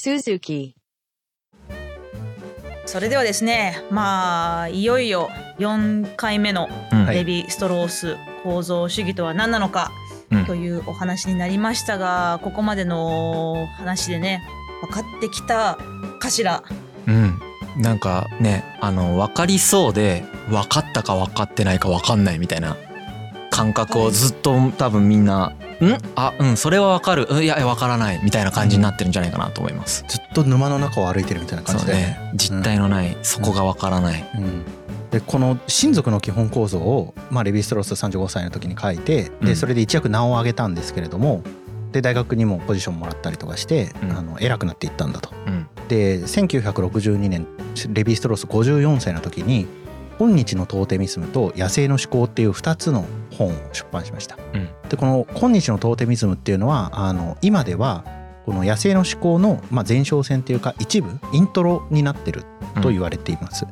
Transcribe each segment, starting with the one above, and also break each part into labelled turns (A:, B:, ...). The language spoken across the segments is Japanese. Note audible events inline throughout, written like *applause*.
A: Suzuki
B: それではですねまあいよいよ4回目の
C: うん。
B: レヴィ・ストロース構造主義とは何なのか
C: うん。
B: というお話になりましたがここまでの話でね分かってきたかしら。
C: うん。なんかねあの分かりそうで分かったか分かってないか分かんないみたいな感覚をずっと多分みんな「ん？あうんそれは分かる。うんいやいや分からない」みたいな感じになってるんじゃないかなと思います。
D: ずっと沼の中を歩いてるみたいな感じで、
C: ね。実体のない。そこが分からない。
D: うん、でこの親族の基本構造を、まあ、レヴィ・ストロース35歳の時に書いて
C: うん。
D: でそれで一躍名を上げたんですけれどもで大学にもポジションもらったりとかして、
C: うん。
D: あの偉くなっていったんだと。
C: うん。
D: で1962年レヴィ・ストロース54歳の時に「今日のトーテミスム」と「野生の思考」っていう2つの本を出版しました。
C: うん
D: でこの「今日のトーテミズム」っていうのはあの今ではこの野生の思考の、まあ、前哨戦っていうか一部イントロになってると言われています。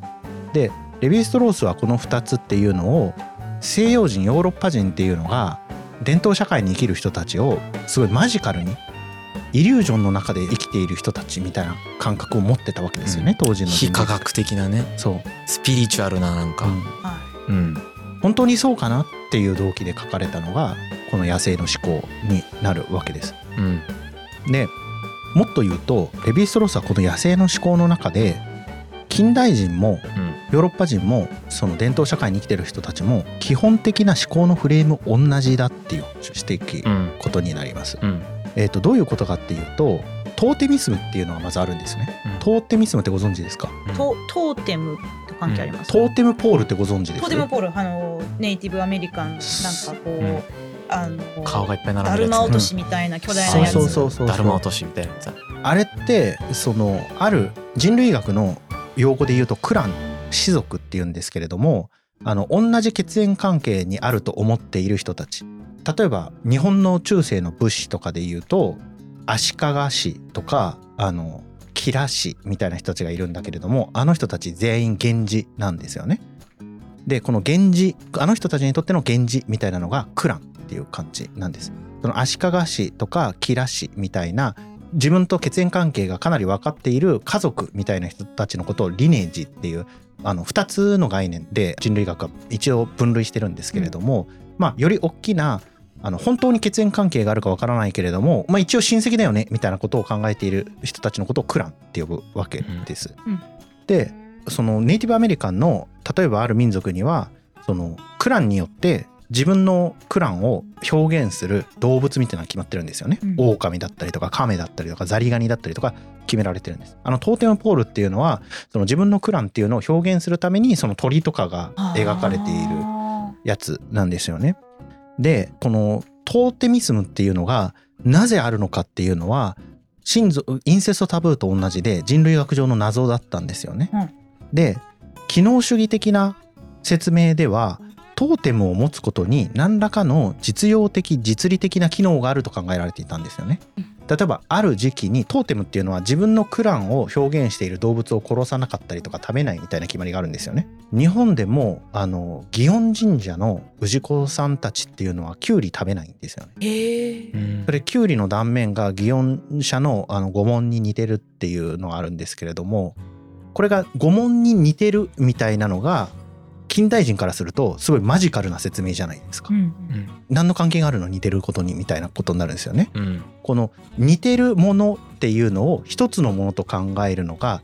D: でレヴィ・ストロースはこの2つっていうのを西洋人ヨーロッパ人っていうのが伝統社会に生きる人たちをすごいマジカルにイリュージョンの中で生きている人たちみたいな感覚を持ってたわけですよね、当時の
C: 非科学的なね。
D: そう、
C: スピリチュアルななんか、
D: うん。
B: は
C: うん。
D: 本当にそうかなっていう動機で書かれたのがこの野生の思考になるわけです。
C: うん。
D: でもっと言うとレヴィ・ストロースはこの野生の思考の中で近代人も
C: うん。
D: ヨーロッパ人もその伝統社会に生きてる人たちも基本的な思考のフレーム同じだっていう指摘
C: うん。
D: ことになります。
C: うん
D: えー、とどういうことかっていうとトーテミスムっていうのがまずあるんですね。
C: うん。
D: トーテミスムってご存知ですか？
C: うん。
B: トトーテムと関係あります、
D: トーテムポールってご存知です？
B: トーテムポールあのネイティブアメリカンなんかこう、
C: うん。
B: あの
C: 顔がいっぱい
B: だ
C: 並んでるやつ。
B: るま落としみたいな巨大な
D: そう
B: やつ、
D: そうそう。そう
C: だるま落としみたいなやつ。
D: あれってそのある人類学の用語で言うとクラン氏族っていうんですけれどもあの同じ血縁関係にあると思っている人たち例えば日本の中世の武士とかで言うと足利氏とかあの吉良氏みたいな人たちがいるんだけれどもあの人たち全員源氏なんですよね。でこの源氏あの人たちにとっての源氏みたいなのがクランっていう感じなんです。その足利氏とか吉良氏みたいな自分と血縁関係がかなり分かっている家族みたいな人たちのことをリネージっていうあの2つの概念で人類学は一応分類してるんですけれども、まあより大きなあの本当に血縁関係があるか分からないけれども、まあ、一応親戚だよねみたいなことを考えている人たちのことをクランって呼ぶわけです。
B: うんうん
D: でそのネイティブアメリカンの例えばある民族にはそのクランによって自分のクランを表現する動物みたいなのが決まってるんですよね。
B: うん
D: 狼だったりとか亀だったりとかザリガニだったりとか決められてるんです。あのトーテムポールっていうのはその自分のクランっていうのを表現するためにその鳥とかが描かれている
B: あ
D: やつなんですよね。でこのトーテミスムっていうのがなぜあるのかっていうのは親族インセストタブーと同じで人類学上の謎だったんですよね。
B: うん
D: で機能主義的な説明ではトーテムを持つことに何らかの実用的実利的な機能があると考えられていたんですよね。例えばある時期にトーテムっていうのは自分のクランを表現している動物を殺さなかったりとか食べないみたいな決まりがあるんですよね。日本でもあの祇園神社の氏子さんたちっていうのはキュウリ食べないんですよね。それキュウリの断面が祇園社のあの御紋に似てるっていうのがあるんですけれどもこれが御紋に似てるみたいなのが近代人からするとすごいマジカルな説明じゃないですか。
B: うん
C: うん
D: 何の関係があるの似てることにみたいなことになるんですよね。
C: うん
D: この似てるものっていうのを一つのものと考えるのが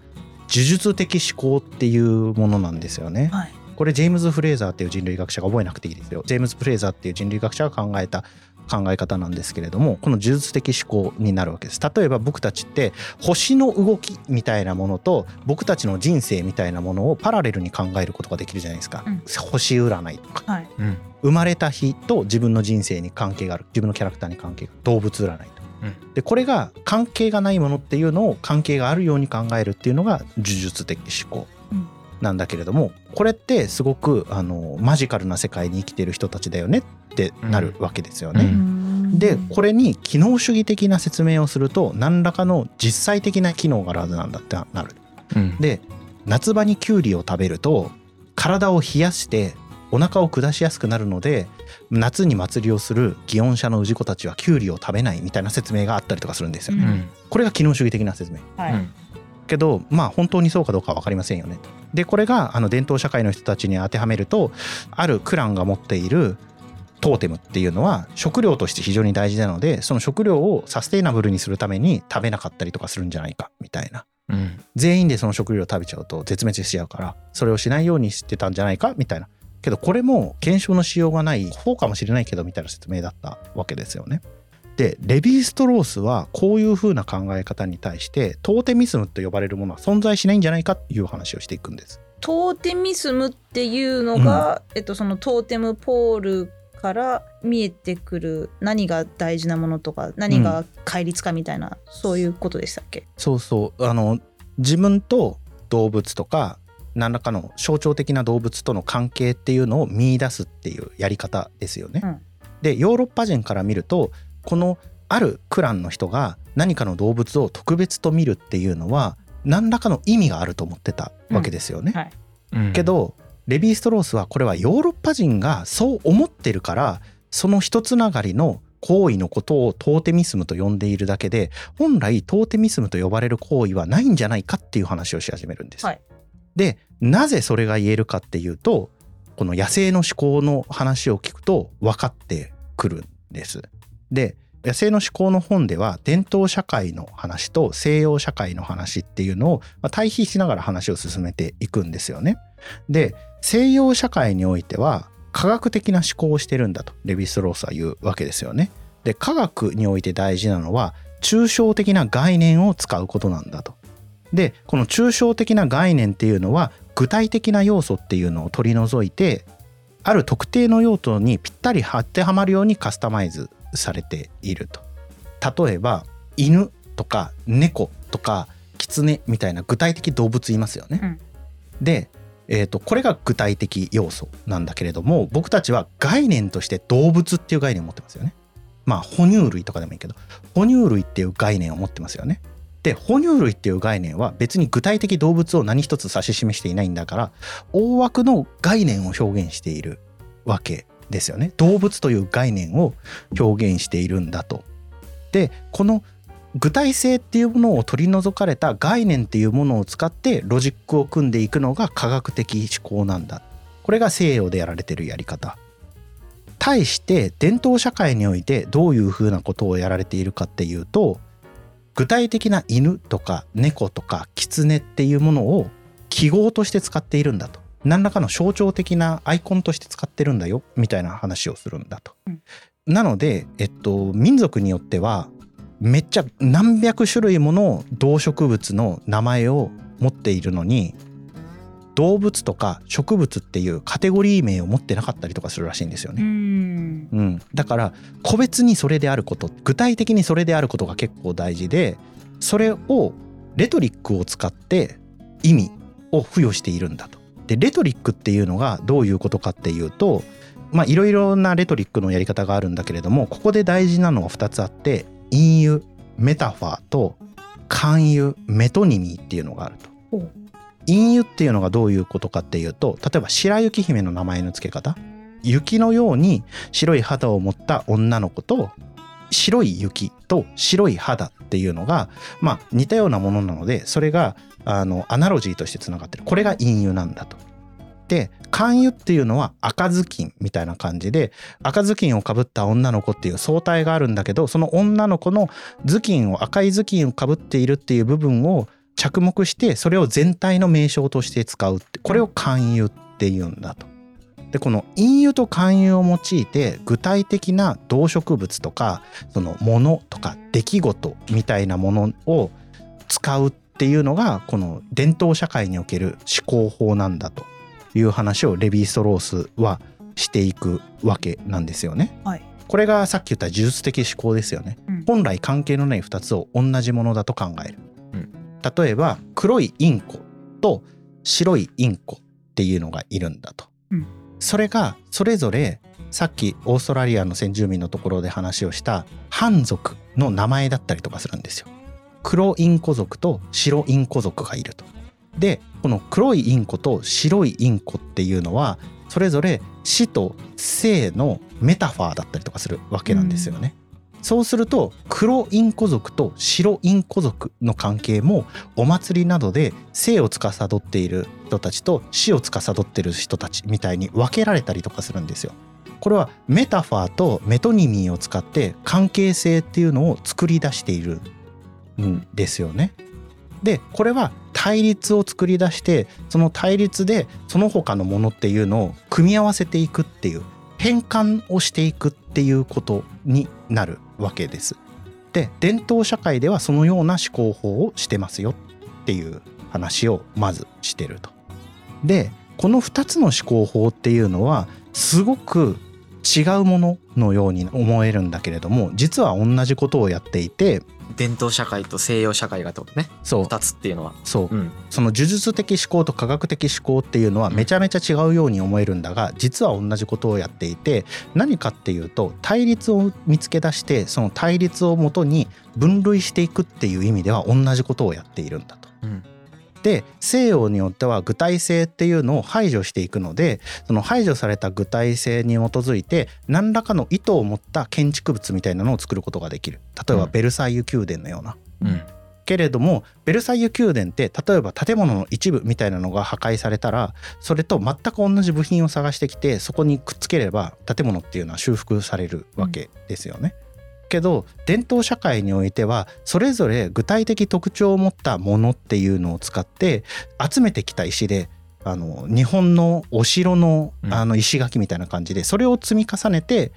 D: 呪術的思考っていうものなんですよね。
B: はい
D: これジェームズ・フレーザーっていう人類学者が覚えなくていいですよ。ジェームズ・フレーザーっていう人類学者が考えた考え方なんですけれどもこの呪術的思考になるわけです。例えば僕たちって星の動きみたいなものと僕たちの人生みたいなものをパラレルに考えることができるじゃないですか。
B: うん。
D: 星占いとか。
B: はい。
C: うん。
D: 生まれた日と自分の人生に関係がある。自分のキャラクターに関係がある。動物占いと。
C: うん。
D: でこれが関係がないものっていうのを関係があるように考えるっていうのが呪術的思考
B: うん。
D: なんだけれども、これってすごくあのマジカルな世界に生きてる人たちだよねってなるわけですよね。
C: うん
D: でこれに機能主義的な説明をすると何らかの実際的な機能があるはずなんだってなる。
C: うん
D: で夏場にキュウリを食べると体を冷やしてお腹を下しやすくなるので夏に祭りをする祇園社の氏子たちはキュウリを食べないみたいな説明があったりとかするんですよね。
B: うん
D: これが機能主義的な説明。
B: はい、
C: うん
D: けどまあ本当にそうかどうかは分かりませんよねと。でこれがあの伝統社会の人たちに当てはめるとあるクランが持っているトーテムっていうのは食料として非常に大事なのでその食料をサステイナブルにするために食べなかったりとかするんじゃないかみたいな
C: うん
D: 全員でその食料を食べちゃうと絶滅しちゃうからそれをしないようにしてたんじゃないかみたいなけどこれも検証のしようがないそうかもしれないけどみたいな説明だったわけですよね。でレヴィストロースはこういう風な考え方に対してトーテミスムと呼ばれるものは存在しないんじゃないかっていう話をしていくんです。
B: トーテミスムっていうのが、えっと、そのトーテムポールから見えてくる何が大事なものとか何が戒律かみたいな、そういうことでしたっけ？
D: そうそう。あの自分と動物とか何らかの象徴的な動物との関係っていうのを見出すっていうやり方ですよね。
B: うん。
D: でヨーロッパ人から見るとこのあるクランの人が何かの動物を特別と見るっていうのは何らかの意味があると思ってたわけですよね。
B: はい。
C: うん。
D: けどレヴィ・ストロースはこれはヨーロッパ人がそう思ってるからその一つながりの行為のことをトーテミスムと呼んでいるだけで本来トーテミスムと呼ばれる行為はないんじゃないかっていう話をし始めるんです。
B: はい
D: でなぜそれが言えるかっていうとこの野生の思考の話を聞くと分かってくるんです。で野生の思考の本では伝統社会の話と西洋社会の話っていうのをまあ対比しながら話を進めていくんですよね。で西洋社会においては科学的な思考をしてるんだとレヴィストロースは言うわけですよね。で科学において大事なのは抽象的な概念を使うことなんだと。でこの抽象的な概念っていうのは具体的な要素っていうのを取り除いてある特定の用途にぴったり当てはまるようにカスタマイズされていると。例えば犬とか猫とか狐みたいな具体的動物いますよね。
B: うん
D: で、えー、とこれが具体的要素なんだけれども僕たちは概念として動物っていう概念を持ってますよね。まあ哺乳類とかでもいいけど哺乳類っていう概念を持ってますよね。で哺乳類っていう概念は別に具体的動物を何一つ指し示していないんだから大枠の概念を表現しているわけですよね。動物という概念を表現しているんだと。でこの具体性っていうものを取り除かれた概念っていうものを使ってロジックを組んでいくのが科学的思考なんだ。これが西洋でやられてるやり方。対して伝統社会においてどういうふうなことをやられているかっていうと具体的な犬とか猫とか狐っていうものを記号として使っているんだと何らかの象徴的なアイコンとして使ってるんだよみたいな話をするんだと。
B: うん
D: なので、えっと、民族によってはめっちゃ何百種類もの動植物の名前を持っているのに動物とか植物っていうカテゴリー名を持ってなかったりとかするらしいんですよ
B: う
D: ね。
B: ん
D: うん、だから個別にそれであること具体的にそれであることが結構大事でそれをレトリックを使って意味を付与しているんだと。でレトリックっていうのがどういうことかっていうとまあいろいろなレトリックのやり方があるんだけれどもここで大事なのは2つあって隠喩メタファーと勧誘メトニミーっていうのがあると。隠喩っていうのがどういうことかっていうと例えば白雪姫の名前の付け方雪のように白い肌を持った女の子と白い雪と白い肌っていうのがまあ似たようなものなのでそれがあのアナロジーとしてつながってるこれが隠喩なんだと。で勧誘っていうのは赤ずきんみたいな感じで赤ずきんをかぶった女の子っていう相対があるんだけどその女の子の頭巾を赤い頭巾をかぶっているっていう部分を着目してそれを全体の名称として使うってこれを勧誘っていうんだと。でこの隠喩と勧誘を用いて具体的な動植物とかそのものとか出来事みたいなものを使うっていうのがこの伝統社会における思考法なんだという話をレヴィ・ストロースはしていくわけなんですよね。
B: はい
D: これがさっき言った呪術的思考ですよね。
B: うん
D: 本来関係のない2つを同じものだと考える。
C: うん
D: 例えば黒いインコと白いインコっていうのがいるんだと。
B: うん
D: それがそれぞれさっきオーストラリアの先住民のところで話をした漢族の名前だったりとかするんですよ。黒インコ族と白インコ族がいると。でこの黒いインコと白いインコっていうのはそれぞれ死と生のメタファーだったりとかするわけなんですよね。そうすると黒インコ族と白インコ族の関係もお祭りなどで生を司っている人たちと死を司っている人たちみたいに分けられたりとかするんですよ。これはメタファーとメトニミーを使って関係性っていうのを作り出しているんですよね。でこれは対立を作り出してその対立でその他のものっていうのを組み合わせていくっていう変換をしていくっていうことになるわけです。で伝統社会ではそのような思考法をしてますよっていう話をまずしてると。でこの2つの思考法っていうのはすごく違うもののように思えるんだけれども実は同じことをやっていて
C: 伝統社会と西洋社会がってことね
D: そう。
C: 2つっていうのは。
D: そう、
C: うん。
D: その呪術的思考と科学的思考っていうのはめちゃめちゃ違うように思えるんだが実は同じことをやっていて何かっていうと対立を見つけ出してその対立をもとに分類していくっていう意味では同じことをやっているんだと。
C: うん
D: で西洋によっては具体性っていうのを排除していくのでその排除された具体性に基づいて何らかの意図を持った建築物みたいなのを作ることができる例えば
C: うん
D: ベルサイユ宮殿のような。
C: うん
D: けれどもベルサイユ宮殿って例えば建物の一部みたいなのが破壊されたらそれと全く同じ部品を探してきてそこにくっつければ建物っていうのは修復されるわけですよね。けど伝統社会においてはそれぞれ具体的特徴を持ったものっていうのを使って集めてきた石であの日本のお城の
C: うん
D: あの石垣みたいな感じでそれを積み重ねて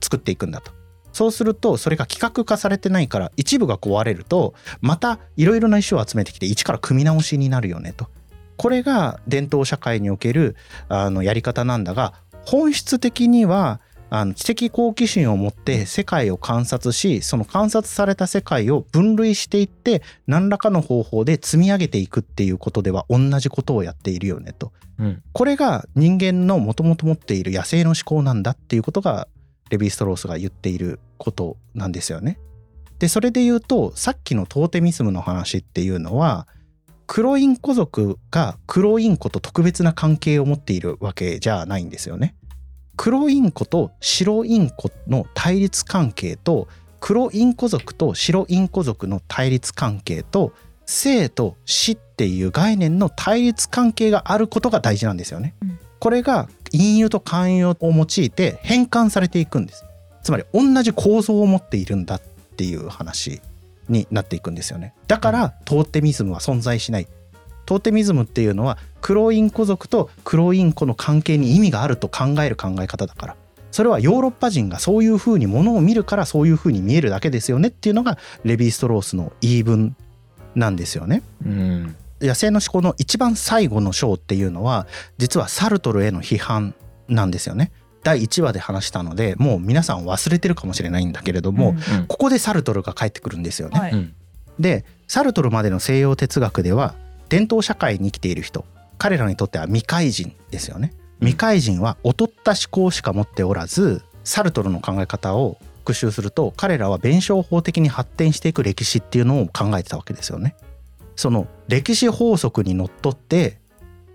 D: 作っていくんだと。そうするとそれが規格化されてないから一部が壊れるとまたいろいろな石を集めてきて一から組み直しになるよねと。これが伝統社会におけるあのやり方なんだが本質的にはあの知的好奇心を持って世界を観察しその観察された世界を分類していって何らかの方法で積み上げていくっていうことでは同じことをやっているよねと。
C: うん
D: これが人間のもともと持っている野生の思考なんだっていうことがレヴィ・ストロースが言っていることなんですよね。でそれで言うとさっきのトーテミスムの話っていうのは黒インコ族が黒インコと特別な関係を持っているわけじゃないんですよね。黒インコと白インコの対立関係と黒インコ族と白インコ族の対立関係と生と死っていう概念の対立関係があることが大事なんですよね。
B: うん
D: これが隠喩と寛喩を用いて変換されていくんです。つまり同じ構造を持っているんだっていう話になっていくんですよね。だからトーテミズムは存在しない。トーテミズムっていうのは黒インコ族と黒インコの関係に意味があると考える考え方だから。それはヨーロッパ人がそういうふうにものを見るからそういうふうに見えるだけですよねっていうのがレヴィ・ストロースの言い分なんですよね。
C: うん
D: 野生の思考の一番最後の章っていうのは実はサルトルへの批判なんですよね。第1話で話したのでもう皆さん忘れてるかもしれないんだけれども、
B: うん
C: うん
D: ここでサルトルが帰ってくるんですよね。
B: はい
C: うん
D: でサルトルまでの西洋哲学では伝統社会に生きている人彼らにとっては未開人ですよね。
C: うん
D: 未開人は劣った思考しか持っておらずサルトルの考え方を復習すると彼らは弁証法的に発展していく歴史っていうのを考えてたわけですよね。その歴史法則にのっとって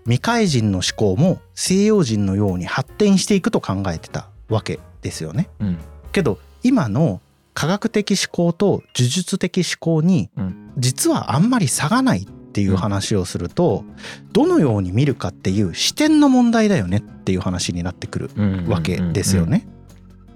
D: 未開人の思考も西洋人のように発展していくと考えてたわけですよね。
C: うん
D: けど今の科学的思考と呪術的思考に
C: うん
D: 実はあんまり差がないっていう話をするとどのように見るかっていう視点の問題だよねっていう話になってくる
C: うん
D: わけですよね。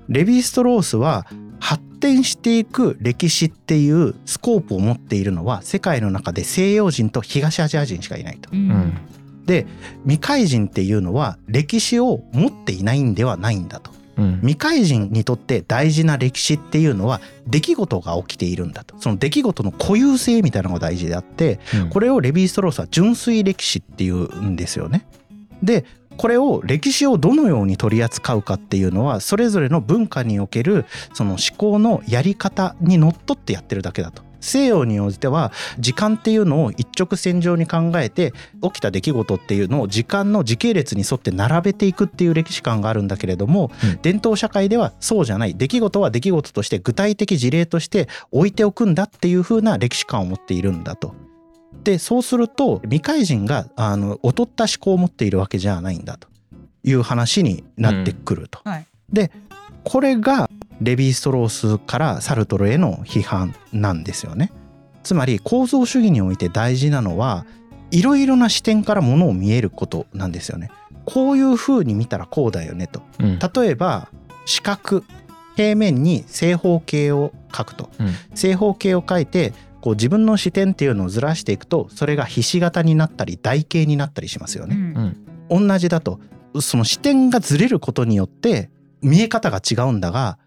D: レヴィ・ストロースは発展していく歴史っていうスコープを持っているのは世界の中で西洋人と東アジア人しかいないと。
B: うん
C: うん
D: で未開人っていうのは歴史を持っていないんではないんだと。
C: うん
D: 未開人にとって大事な歴史っていうのは出来事が起きているんだとその出来事の固有性みたいなのが大事であって
C: うん
D: これをレヴィ・ストロースは純粋歴史っていうんですよね。でこれを歴史をどのように取り扱うかっていうのはそれぞれの文化におけるその思考のやり方にのっとってやってるだけだと。西洋においては時間っていうのを一直線上に考えて起きた出来事っていうのを時間の時系列に沿って並べていくっていう歴史観があるんだけれども、
C: うん
D: 伝統社会ではそうじゃない出来事は出来事として具体的事例として置いておくんだっていう風な歴史観を持っているんだと。でそうすると未開人があの劣った思考を持っているわけじゃないんだと。いう話になってくると。
B: うんはい
D: でこれがレヴィ・ストロースからサルトルへの批判なんですよね。つまり構造主義において大事なのはいろいろな視点からものを見えることなんですよね。こういう風に見たらこうだよねと。
C: うん
D: 例えば四角平面に正方形を描くと
C: うん
D: 正方形を描いてこう自分の視点っていうのをずらしていくとそれがひし形になったり台形になったりしますよね。
B: うん
D: 同じだとその視点がずれることによって見え方が違うんだが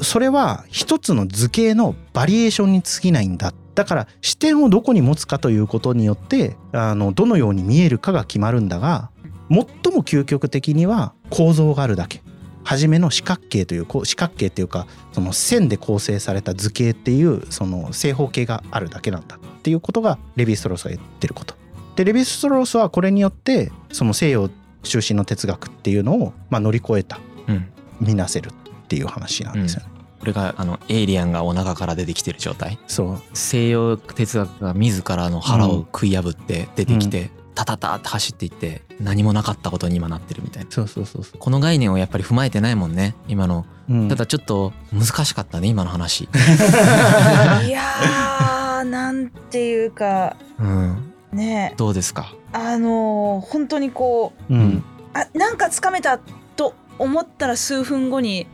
D: それは一つの図形のバリエーションに過ぎないんだ。だから視点をどこに持つかということによってあのどのように見えるかが決まるんだが最も究極的には構造があるだけ。初めの四角形という四角形っていうかその線で構成された図形っていうその正方形があるだけなんだっていうことがレヴィ・ストロースが言ってること。でレヴィ・ストロースはこれによってその西洋中心の哲学っていうのを、まあ、乗り越えた。
C: うん。
D: 見なせるっていう話なんですよ。ね。
C: これがあのエイリアンがお腹から出てきてる状態。
D: そう。
C: 西洋哲学が自らの腹を食い破って出てきて、タタタって走っていって何もなかったことに今なってるみたいな。
D: そうそうそうそ
C: この概念をやっぱり踏まえてないもんね今の。
D: う、うん。
C: ただちょっと難しかったね今の話。*laughs*
B: いやーなんていうか
C: うん。
B: ね。
C: どうですか？
B: あのー本当にこう
D: うん。
B: あなんかつかめたと思ったら数分後に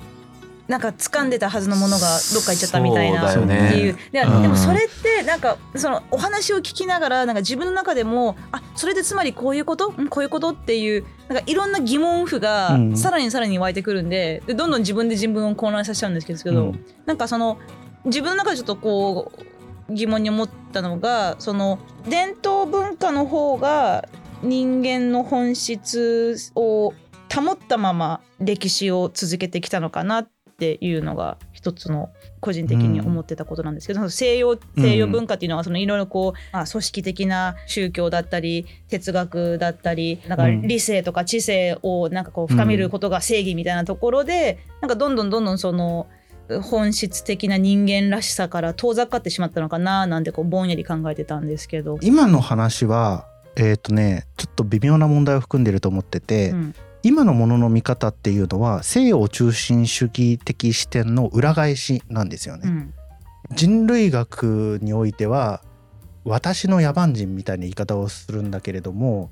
B: なんか掴んでたはずのものがどっか行っちゃったみたいなっていうで
C: うん。
B: でもそれってなんかそのお話を聞きながらなんか自分の中でもあそれでつまりこういうこと？んこういうことっていうなんかいろんな疑問符が
D: うん。
B: さらにさらに湧いてくるんででどんどん自分で自分を混乱させちゃうんですけど、
D: うん。
B: なんかその自分の中でちょっとこう疑問に思ったのがその伝統文化の方が人間の本質を保ったまま歴史を続けてきたのかなっていうのが一つの個人的に思ってたことなんですけど、その西洋西洋文化っていうのはそのいろいろこう、まあ、組織的な宗教だったり哲学だったりなんか
D: うん。
B: 理性とか知性をなんかこう深めることが正義みたいなところで、なんかどんどんどんどんその本質的な人間らしさから遠ざかってしまったのかななんてこうぼんやり考えてたんですけど。
D: 今の話はえっ、とねちょっと微妙な問題を含んでると思ってて、
B: うん
D: 今のものの見方っていうのは西洋中心主義的視点の裏返しなんですよね。
B: うん。
D: 人類学においては私の野蛮人みたいな言い方をするんだけれども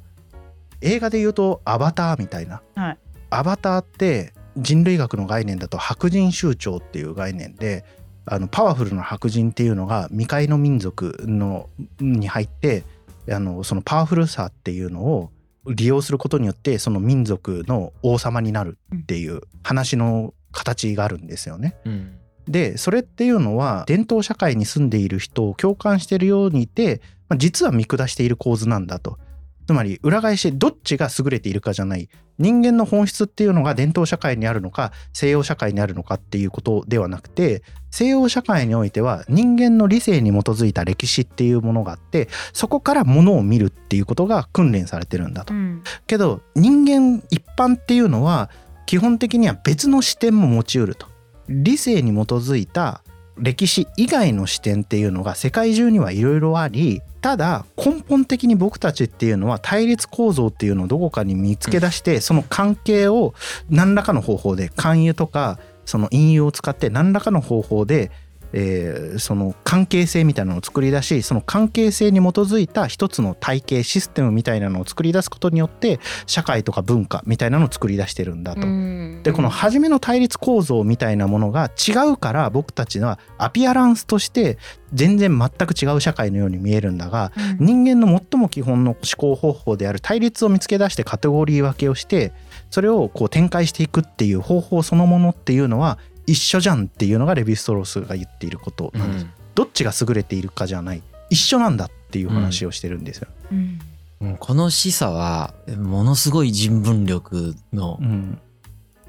D: 映画で言うとアバターみたいな、
B: はい。
D: アバターって人類学の概念だと白人酋長っていう概念であのパワフルな白人っていうのが未開の民族のに入ってあのそのパワフルさっていうのを利用することによってその民族の王様になるっていう話の形があるんですよね。
C: うん
D: でそれっていうのは伝統社会に住んでいる人を共感しているようにいて、まあ実は見下している構図なんだと。つまり裏返しどっちが優れているかじゃない人間の本質っていうのが伝統社会にあるのか西洋社会にあるのかっていうことではなくて西洋社会においては人間の理性に基づいた歴史っていうものがあってそこからものを見るっていうことが訓練されてるんだと
B: う。ん
D: けど人間一般っていうのは基本的には別の視点も持ちうると理性に基づいた歴史以外の視点っていうのが世界中にはいろいろありただ根本的に僕たちっていうのは対立構造っていうのをどこかに見つけ出してその関係を何らかの方法で勧誘とかその引誘を使って何らかの方法でえーその関係性みたいなのを作り出しその関係性に基づいた一つの体系システムみたいなのを作り出すことによって社会とか文化みたいなのを作り出してるんだと。
B: うん
D: でこの初めの対立構造みたいなものが違うから僕たちはアピアランスとして全然全く違う社会のように見えるんだが
B: うん
D: 人間の最も基本の思考方法である対立を見つけ出してカテゴリー分けをしてそれをこう展開していくっていう方法そのものっていうのは一緒じゃんっていうのがレヴィ・ストロースが言っていることなんです。どっちが優れているかじゃない。一緒なんだっていう話をしてるんですよ。
B: うん。
C: うん。この示唆はものすごい人文力の
D: うん。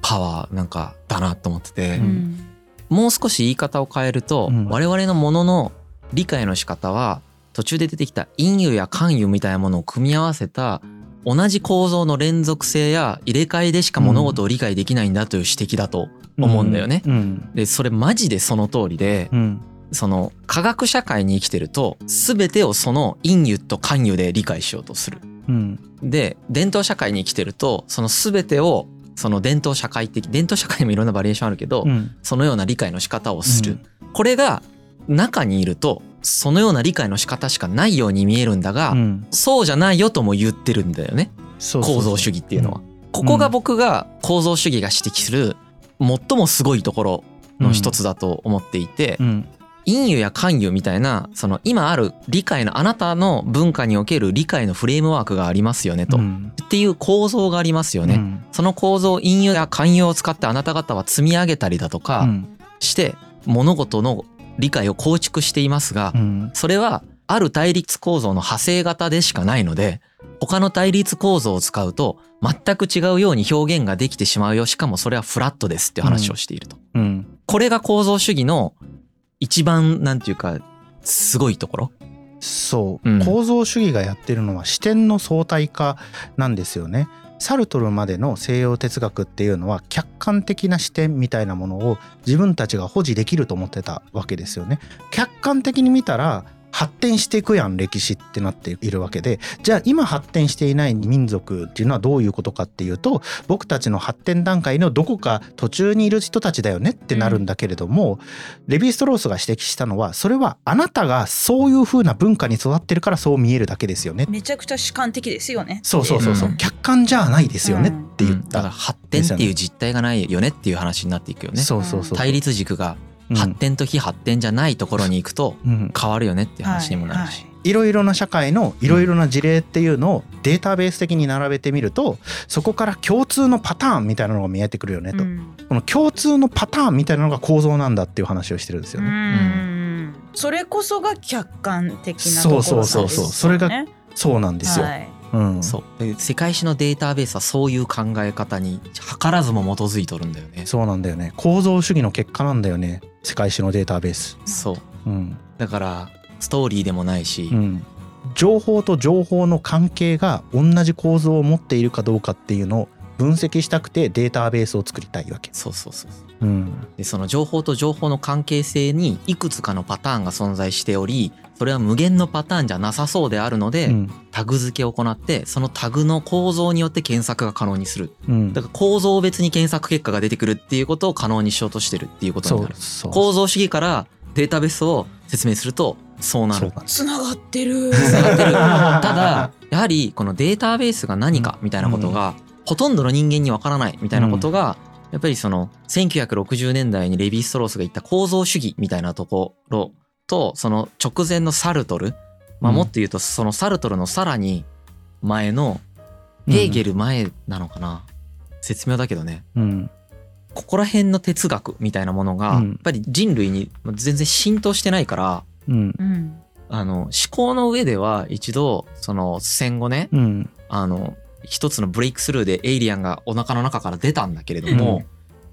C: パワーなんかだなと思ってて、
B: うん。
C: もう少し言い方を変えると、
D: うん。
C: 我々のものの理解の仕方は途中で出てきた陰湯や関湯みたいなものを組み合わせた同じ構造の連続性や入れ替えでしか物事を理解できないんだという指摘だと思うんだよね。
D: うん
C: でそれマジでその通りで
D: うん。
C: その科学社会に生きてると全てをその陰湯と関湯で理解しようとする。
D: うん。
C: で伝統社会に生きてるとその全てをその伝統社会的伝統社会にもいろんなバリエーションあるけど、
D: うん。
C: そのような理解の仕方をする、これが中にいるとそのような理解の仕方しかないように見えるんだが、
D: うん。
C: そうじゃないよとも言ってるんだよね。構造主義っていうのは。ここが僕が構造主義が指摘する最もすごいところの一つだと思っていて、
D: うん。
C: 陰湯や関湯みたいなその今ある理解のあなたの文化における理解のフレームワークがありますよねと、
D: うん。
C: っていう構造がありますよね。
D: うん。
C: その構造陰湯や関湯を使ってあなた方は積み上げたりだとか
D: うん。
C: して物事の理解を構築していますが
D: うん
C: それはある対立構造の派生型でしかないので他の対立構造を使うと全く違うように表現ができてしまうよしかもそれはフラットですって話をしていると。
D: うん
C: これが構造主義の一番なんていうかすごいところ？
D: そう、
C: うん
D: 構造主義がやってるのは視点の相対化なんですよね。サルトルまでの西洋哲学っていうのは客観的な視点みたいなものを自分たちが保持できると思ってたわけですよね。客観的に見たら発展していくやん歴史ってなっているわけでじゃあ今発展していない民族っていうのはどういうことかっていうと僕たちの発展段階のどこか途中にいる人たちだよねってなるんだけれども、レヴィ・ストロースが指摘したのはそれはあなたがそういう風な文化に育ってるからそう見えるだけですよね。
B: めちゃくちゃ主観的ですよね。
D: そうそうそうそう、
C: うん
D: 客観じゃないですよねって言っ
C: うんだから
D: た。
C: 発展っていう実態がないよねっていう話になっていくよね。
D: そうそうそう。
C: 対立軸が
D: うん
C: 発展と非発展じゃないところに行くと
D: うん。
C: 変わるよねっていう話にもなるし。
D: いろい。ろな社会のいろいろな事例っていうのをデータベース的に並べてみるとそこから共通のパターンみたいなのが見えてくるよねと、
B: うん。
D: この共通のパターンみたいなのが構造なんだっていう話をしてるんですよ
B: う
D: ね。
B: ん。それこそが客観的なところなんですよ、ね、
D: そうそうそうそう。それがそうなんですよ。
B: はい。
D: うん、
C: そう。で世界史のデータベースはそういう考え方に図らずも基づいとるんだよね。
D: そうなんだよね。構造主義の結果なんだよね世界史のデータベース。
C: そう。
D: うん。
C: だからストーリーでもないし、
D: うん、情報と情報の関係が同じ構造を持っているかどうかっていうのを分析したくてデータベースを作りたいわけ。
C: そうそうそう
D: う。ん。
C: でその情報と情報の関係性にいくつかのパターンが存在しておりそれは無限のパターンじゃなさそうであるので、
D: うん。
C: タグ付けを行ってそのタグの構造によって検索が可能にする。
D: うん。
C: だから構造別に検索結果が出てくるっていうことを可能にしようとしてるっていうことになる。
D: そう
C: 構造主義からデータベースを説明するとそうなる。
B: つながってる。
C: 繋がってる。ただやはりこのデータベースが何かみたいなことがほとんどの人間にわからないみたいなことがやっぱりその1960年代にレヴィ・ストロースが言った構造主義みたいなところとその直前のサルトルまあ
D: うん。
C: もっと言うとそのサルトルのさらに前のヘーゲル前なのかな？絶妙だけどね。
D: うん。
C: ここら辺の哲学みたいなものが
D: うん。
C: やっぱり人類に全然浸透してないから
D: うん。
B: うん。
C: あの思考の上では一度その戦後ね
D: うん。
C: あの一つのブレイクスルーでエイリアンがお腹の中から出たんだけれども、
D: うん。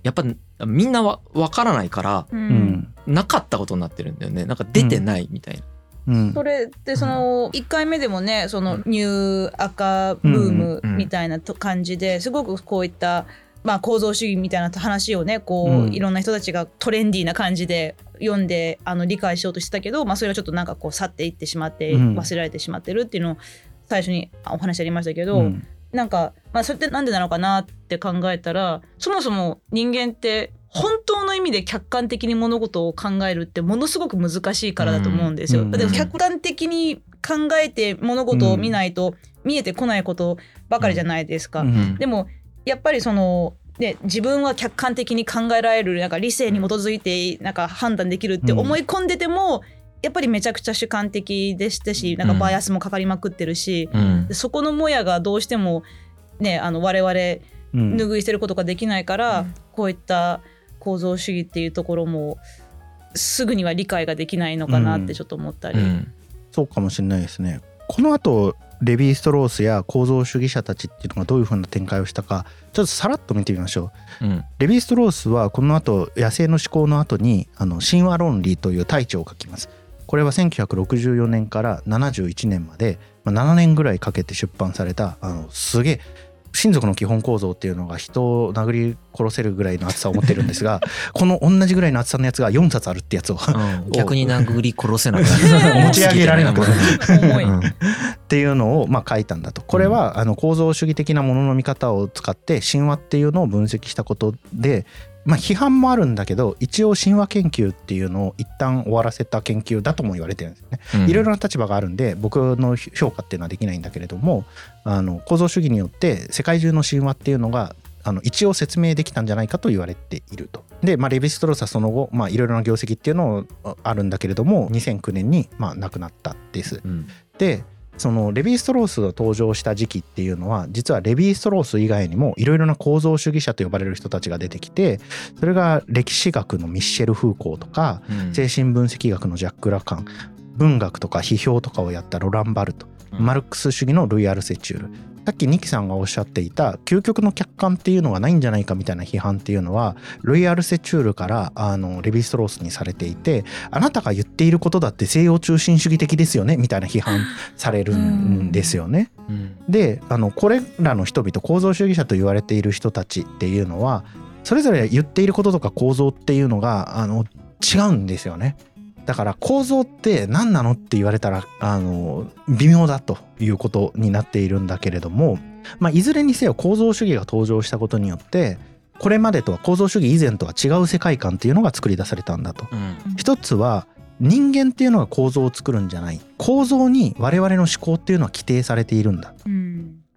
C: やっぱみんなわ分からないから
B: う
D: うん。ん
C: なかったことになってるんだよね。なんか出てないみたいな。
D: うん。
B: それってその1回目でもねそのニュー赤ブームみたいなと感じですごくこういったまあ構造主義みたいな話をねこ
D: う
B: いろんな人たちがトレンディーな感じで読んであの理解しようとしてたけどまあそれがちょっとなんかこう去っていってしまって
D: うん。
B: 忘れられてしまってるっていうのを最初にお話ありましたけど、
D: うん
B: なんか、まあ、それってなんでなのかなって考えたらそもそも人間って本当の意味で客観的に物事を考えるってものすごく難しいからだと思うんですよ。
D: うん
B: だって客観的に考えて物事を見ないと見えてこないことばかりじゃないですか。
D: うん
B: でもやっぱりそので自分は客観的に考えられるなんか理性に基づいてなんか判断できるって思い込んでても、やっぱりめちゃくちゃ主観的でしたしなんかバイアスもかかりまくってるし、
C: うん
B: でそこのもやがどうしてもねあの我々
D: うん
B: 拭い捨てることができないから、こういった構造主義っていうところもすぐには理解ができないのかなってちょっと思ったり。
C: うん
D: そうかもしれないですね。この後レヴィ・ストロースや構造主義者たちっていうのがどういうふうな展開をしたかちょっとさらっと見てみましょう。
C: うん
D: レヴィ・ストロースはこの後野生の思考の後にあの神話論理という大著を書きます。これは1964年から71年まで、まあ、7年ぐらいかけて出版されたあのすげえ親族の基本構造っていうのが人を殴り殺せるぐらいの厚さを持ってるんですが *laughs* この同じぐらいの厚さのやつが4冊あるってやつを
C: うん。*laughs* 逆に殴り殺せなくなる。*laughs*
D: 持ち上げられなくなる。っていうのをまあ書いたんだと。これはあの構造主義的なものの見方を使って神話っていうのを分析したことでまあ批判もあるんだけど一応神話研究っていうのを一旦終わらせた研究だとも言われてるんですよね。
C: うん
D: いろいろな立場があるんで僕の評価っていうのはできないんだけれどもあの構造主義によって世界中の神話っていうのがあの一応説明できたんじゃないかと言われていると。で、まあ、レヴィストロースはその後、まあ、いろいろな業績っていうのをあるんだけれども2009年にまあ亡くなったです。
C: うん
D: でそのレヴィストロースが登場した時期っていうのは実はレヴィストロース以外にもいろいろな構造主義者と呼ばれる人たちが出てきてそれが歴史学のミッシェル・フーコーとか
C: うん。
D: 精神分析学のジャック・ラカン文学とか批評とかをやったロラン・バルト、
C: うん。
D: マルクス主義のルイ・アルセチュールさっきニキさんがおっしゃっていた究極の客観っていうのがないんじゃないかみたいな批判っていうのはルイ・アルセチュールからあのレヴィストロースにされていてあなたが言っていることだって西洋中心主義的ですよねみたいな批判されるんですよね。
C: うん
D: であのこれらの人々構造主義者と言われている人たちっていうのはそれぞれ言っていることとか構造っていうのがあの違うんですよね。だから構造って何なのって言われたらあの微妙だということになっているんだけれども、まあ、いずれにせよ構造主義が登場したことによってこれまでとは構造主義以前とは違う世界観っていうのが作り出されたんだと。
C: うん。
D: 一つは人間っていうのが構造を作るんじゃない。構造に我々の思考っていうのは規定されているんだ。
B: うん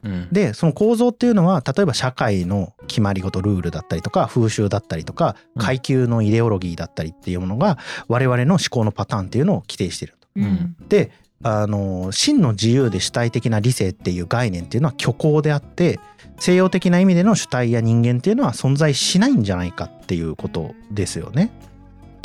C: うん
D: でその構造っていうのは例えば社会の決まり事ルールだったりとか風習だったりとか
C: うん
D: 階級のイデオロギーだったりっていうものが我々の思考のパターンっていうのを規定していると。
B: うん
D: であの真の自由で主体的な理性っていう概念っていうのは虚構であって西洋的な意味での主体や人間っていうのは存在しないんじゃないかっていうことですよね。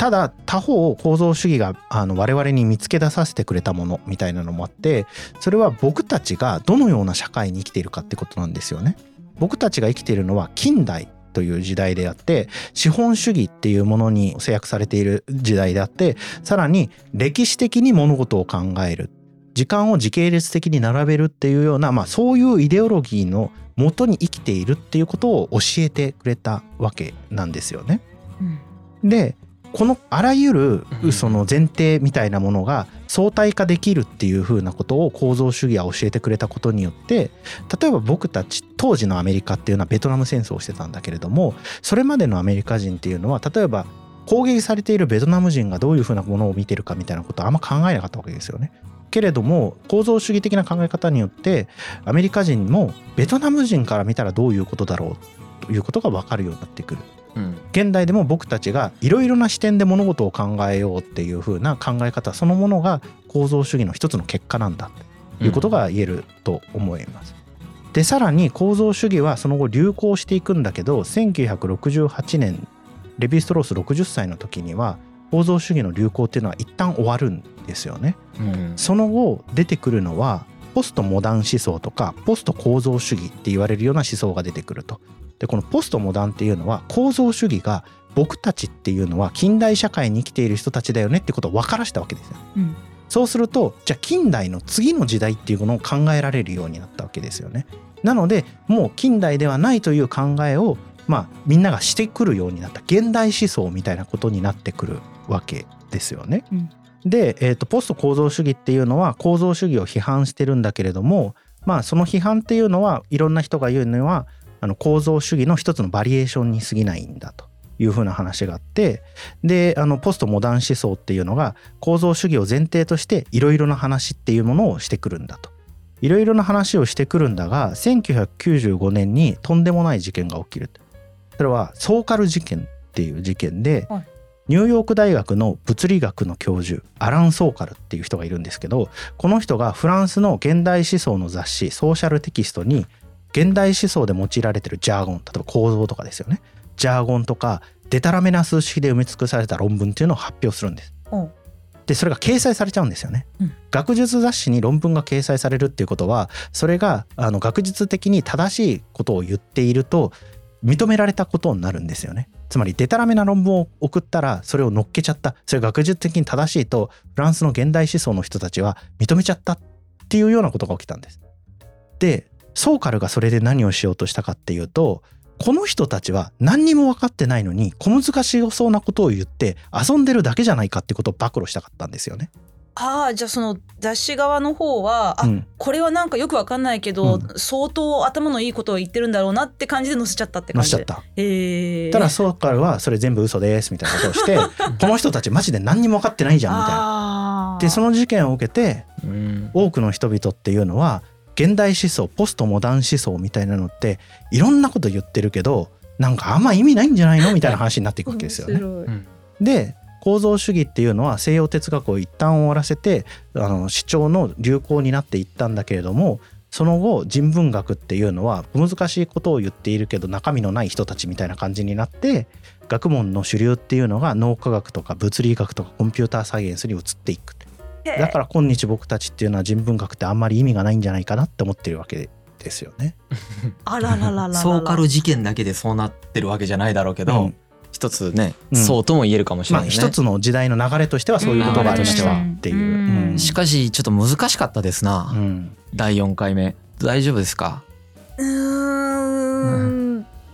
D: ただ他方構造主義があの我々に見つけ出させてくれたものみたいなのもあってそれは僕たちがどのような社会に生きているかってことなんですよね。僕たちが生きているのは近代という時代であって資本主義っていうものに制約されている時代であってさらに歴史的に物事を考える時間を時系列的に並べるっていうような、まあ、そういうイデオロギーのもとに生きているっていうことを教えてくれたわけなんですよね。
B: うん
D: でこのあらゆる
C: うん
D: その前提みたいなものが相対化できるっていうふうなことを構造主義は教えてくれたことによって例えば僕たち当時のアメリカっていうのはベトナム戦争をしてたんだけれどもそれまでのアメリカ人っていうのは例えば攻撃されているベトナム人がどういうふうなものを見てるかみたいなことはあんま考えなかったわけですよね。けれども構造主義的な考え方によってアメリカ人もベトナム人から見たらどういうことだろうということが分かるようになってくる。
C: うん
D: 現代でも僕たちがいろいろな視点で物事を考えようっていう風な考え方そのものが構造主義の一つの結果なんだということが言えると思います。でさらに構造主義はその後流行していくんだけど1968年レヴィストロース60歳の時には構造主義の流行っていうのは一旦終わるんですよね。
C: うん
D: その後出てくるのはポストモダン思想とかポスト構造主義って言われるような思想が出てくると。でこのポストモダンっていうのは構造主義が僕たちっていうのは近代社会に生きている人たちだよねってことを分からしたわけですよ。
B: うん
D: そうするとじゃあ近代の次の時代っていうのを考えられるようになったわけですよね。なのでもう近代ではないという考えをまあみんながしてくるようになった現代思想みたいなことになってくるわけですよね。
B: うん
D: で、えー、とポスト構造主義っていうのは構造主義を批判してるんだけれどもまあその批判っていうのはいろんな人が言うのはあの構造主義の一つのバリエーションに過ぎないんだというふうな話があってであのポストモダン思想っていうのが構造主義を前提としていろいろな話っていうものをしてくるんだと。いろいろな話をしてくるんだが1995年にとんでもない事件が起きるとそれはソーカル事件っていう事件で、
B: はい
D: ニューヨーク大学の物理学の教授アラン・ソーカルっていう人がいるんですけどこの人がフランスの現代思想の雑誌ソーシャルテキストに現代思想で用いられてるジャーゴン例えば構造とかですよねジャーゴンとかデタラメな数式で埋め尽くされた論文っていうのを発表するんです。
B: お
D: でそれが掲載されちゃうんですよね。
B: うん
D: 学術雑誌に論文が掲載されるっていうことはそれがあの学術的に正しいことを言っていると認められたことになるんですよね。つまりデタラメな論文を送ったらそれを乗っけちゃったそれが学術的に正しいとフランスの現代思想の人たちは認めちゃったっていうようなことが起きたんです。でソーカルがそれで何をしようとしたかっていうとこの人たちは何にも分かってないのに小難しそうなことを言って遊んでるだけじゃないかってことを暴露したかったんですよね。
B: ああじゃあその雑誌側の方はあ、
D: うん
B: これはなんかよくわかんないけど、
D: うん
B: 相当頭のいいことを言ってるんだろうなって感じで載せちゃったって感じで
D: なっちゃった。
B: へえ
D: ただソーカルはそれ全部嘘ですみたいなことをして *laughs* この人たちマジで何にも分かってないじゃんみたいな。
B: あー
D: でその事件を受けて
C: うん
D: 多くの人々っていうのは現代思想ポストモダン思想みたいなのっていろんなこと言ってるけどなんかあんま意味ないんじゃないのみたいな話になっていくわけですよね。で構造主義っていうのは西洋哲学を一旦終わらせてあの主張の流行になっていったんだけれどもその後人文学っていうのは難しいことを言っているけど中身のない人たちみたいな感じになって学問の主流っていうのが脳科学とか物理学とかコンピューターサイエンスに移っていくだから今日僕たちっていうのは人文学ってあんまり意味がないんじゃないかなって思ってるわけですよね。
B: あらららららら。
C: ソーカル事件だけでそうなってるわけじゃないだろうけど、
D: うん。
C: 一つね、
D: うん。
C: そうとも言えるかもしれ
D: まあ
C: ないね、
D: 一つの時代の流れとしてはそういうことがありましっていう。
B: うん。
D: うん。
C: しかしちょっと難しかったですな、
D: うん。
C: 第4回目。大丈夫ですか？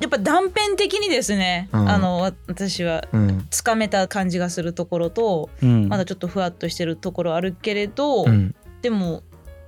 B: っぱ断片的にですね、
C: うん。
B: あのわ私は
C: うん。
B: つかめた感じがするところと
D: うん。
B: まだちょっとふわっとしてるところあるけれど、
C: うん。
B: でも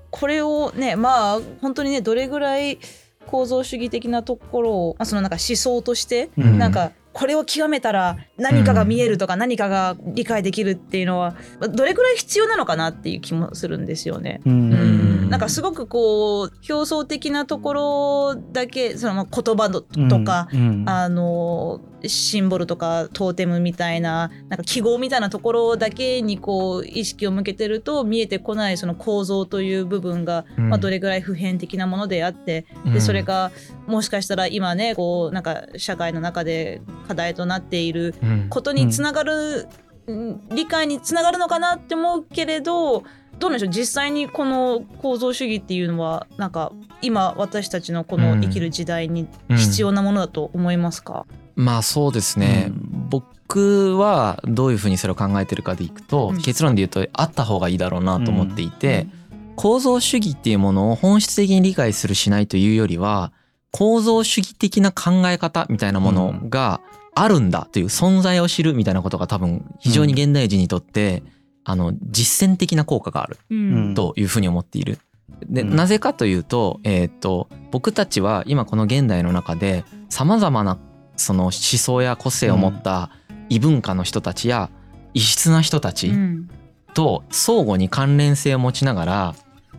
B: これをねまあ本当にねどれぐらい構造主義的なところを、まあ、そのなんか思想として、
D: うん。
B: なんかこれを極めたら何かが見えるとか何かが理解できるっていうのはまあどれぐらい必要なのかなっていう気もするんですよね。
D: うん。
C: うん
B: なんかすごくこう表層的なところだけそのまあ言葉ととか、
D: うん
B: あのシンボルとかトーテムみたいななんか記号みたいなところだけにこう意識を向けてると見えてこないその構造という部分が、
C: うん。
B: まあ、どれぐらい普遍的なものであって、
C: うん。
B: でそれがもしかしたら今ねこうなんか社会の中で課題となっている
C: うん。
B: ことにつながる、うん理解につながるのかなって思うけれどどうなんでしょう？実際にこの構造主義っていうのはなんか今私たちのこの生きる時代に必要なものだと思いますか、
C: まあそうですね、僕はどういうふうにそれを考えてるかでいくと、
B: うん。
C: 結論で言うとあった方がいいだろうなと思っていて、構造主義っていうものを本質的に理解するしないというよりは構造主義的な考え方みたいなものがあるんだという存在を知るみたいなことが多分非常に現代人にとって、あの実践的な効果がある。
B: うん。
C: というふうに思っている。で
D: うん。
C: なぜかというと,、えー、と僕たちは今この現代の中でさまざまなその思想や個性を持った異文化の人たちや異質な人たち
B: うん。
C: と相互に関連性を持ちながら、